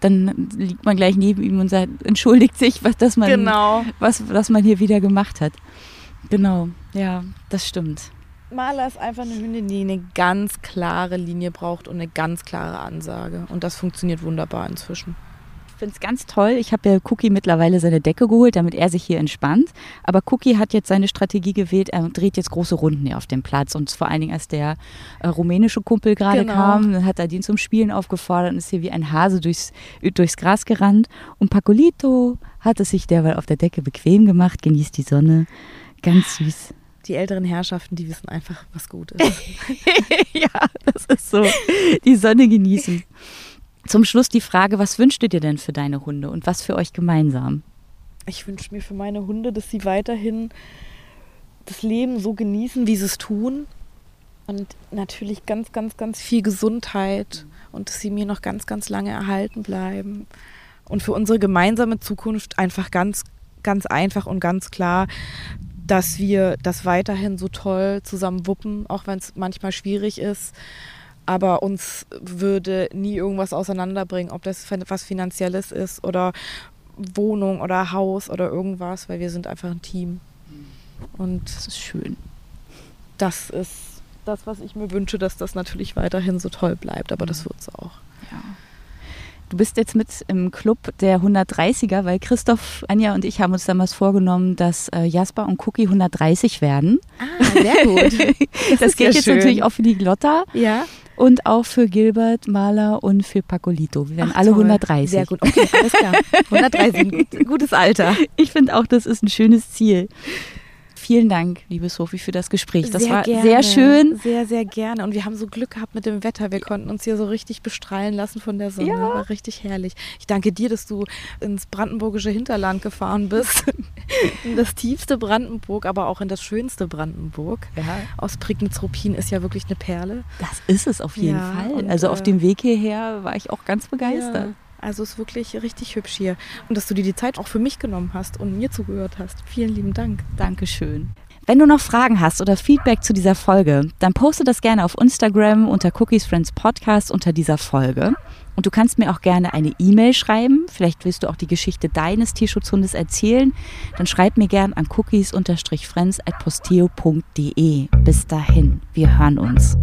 Speaker 1: dann liegt man gleich neben ihm und sagt, entschuldigt sich, was dass man
Speaker 2: Genau.
Speaker 1: was, was man hier wieder gemacht hat. Genau, ja, das stimmt.
Speaker 2: Maler ist einfach eine Hündin, die eine ganz klare Linie braucht und eine ganz klare Ansage. Und das funktioniert wunderbar inzwischen.
Speaker 1: Ich finde es ganz toll. Ich habe ja Cookie mittlerweile seine Decke geholt, damit er sich hier entspannt. Aber Cookie hat jetzt seine Strategie gewählt. Er dreht jetzt große Runden hier auf dem Platz. Und vor allen Dingen, als der äh, rumänische Kumpel gerade
Speaker 2: Genau.
Speaker 1: kam, hat er den zum Spielen aufgefordert und ist hier wie ein Hase durchs, durchs Gras gerannt. Und Pacolito hat es sich derweil auf der Decke bequem gemacht, genießt die Sonne. Ganz süß.
Speaker 2: Die älteren Herrschaften, die wissen einfach, was gut ist.
Speaker 1: ja, das ist so. Die Sonne genießen. Zum Schluss die Frage, was wünschst du dir denn für deine Hunde und was für euch gemeinsam?
Speaker 2: Ich wünsche mir für meine Hunde, dass sie weiterhin das Leben so genießen, wie sie es tun. Und natürlich ganz, ganz, ganz viel Gesundheit und dass sie mir noch ganz, ganz lange erhalten bleiben. Und für unsere gemeinsame Zukunft einfach ganz, ganz einfach und ganz klar, dass wir das weiterhin so toll zusammen wuppen, auch wenn es manchmal schwierig ist. Aber uns würde nie irgendwas auseinanderbringen, ob das was Finanzielles ist oder Wohnung oder Haus oder irgendwas, weil wir sind einfach ein Team. Und
Speaker 1: Das ist schön.
Speaker 2: das ist das, was ich mir wünsche, dass das natürlich weiterhin so toll bleibt. Aber das wird es auch.
Speaker 1: Ja. Du bist jetzt mit im Club der 130er, weil Christoph, Anja und ich haben uns damals vorgenommen, dass äh, Jasper und Cookie 130 werden.
Speaker 2: Ah, sehr gut.
Speaker 1: Das,
Speaker 2: ist
Speaker 1: gilt
Speaker 2: ja
Speaker 1: jetzt
Speaker 2: schön.
Speaker 1: natürlich auch für die Glotta
Speaker 2: ja.
Speaker 1: Und auch für Gilbert, Maler und für Pacolito. Wir werden
Speaker 2: Ach,
Speaker 1: alle
Speaker 2: toll.
Speaker 1: 130.
Speaker 2: Sehr gut. Okay, alles klar. 130, gut, gutes Alter.
Speaker 1: Ich finde auch, das ist ein schönes Ziel. Vielen Dank, liebe Sophie, für das Gespräch. Das war
Speaker 2: gerne.
Speaker 1: sehr schön.
Speaker 2: Sehr, sehr gerne. Und wir haben so Glück gehabt mit dem Wetter. Wir konnten uns hier so richtig bestrahlen lassen von der Sonne.
Speaker 1: Ja.
Speaker 2: War richtig herrlich. Ich danke dir, dass du ins brandenburgische Hinterland gefahren bist. in das tiefste Brandenburg, aber auch in das schönste Brandenburg.
Speaker 1: Ja,
Speaker 2: Aus Prignitz-Ruppin ist ja wirklich eine Perle.
Speaker 1: das ist es auf jeden
Speaker 2: Ja,
Speaker 1: Fall. Also auf
Speaker 2: äh,
Speaker 1: dem Weg hierher war ich auch ganz begeistert.
Speaker 2: Ja. Also ist wirklich richtig hübsch hier. Und dass du dir die Zeit auch für mich genommen hast und mir zugehört hast. Vielen lieben Dank.
Speaker 1: Dankeschön. Wenn du noch Fragen hast oder Feedback zu dieser Folge, dann poste das gerne auf Instagram unter Cookies Friends Podcast unter dieser Folge. Und du kannst mir auch gerne eine E-Mail schreiben. Vielleicht willst du auch die Geschichte deines Tierschutzhundes erzählen. Dann schreib mir gern an cookies-friends at posteo.de. Bis dahin, wir hören uns.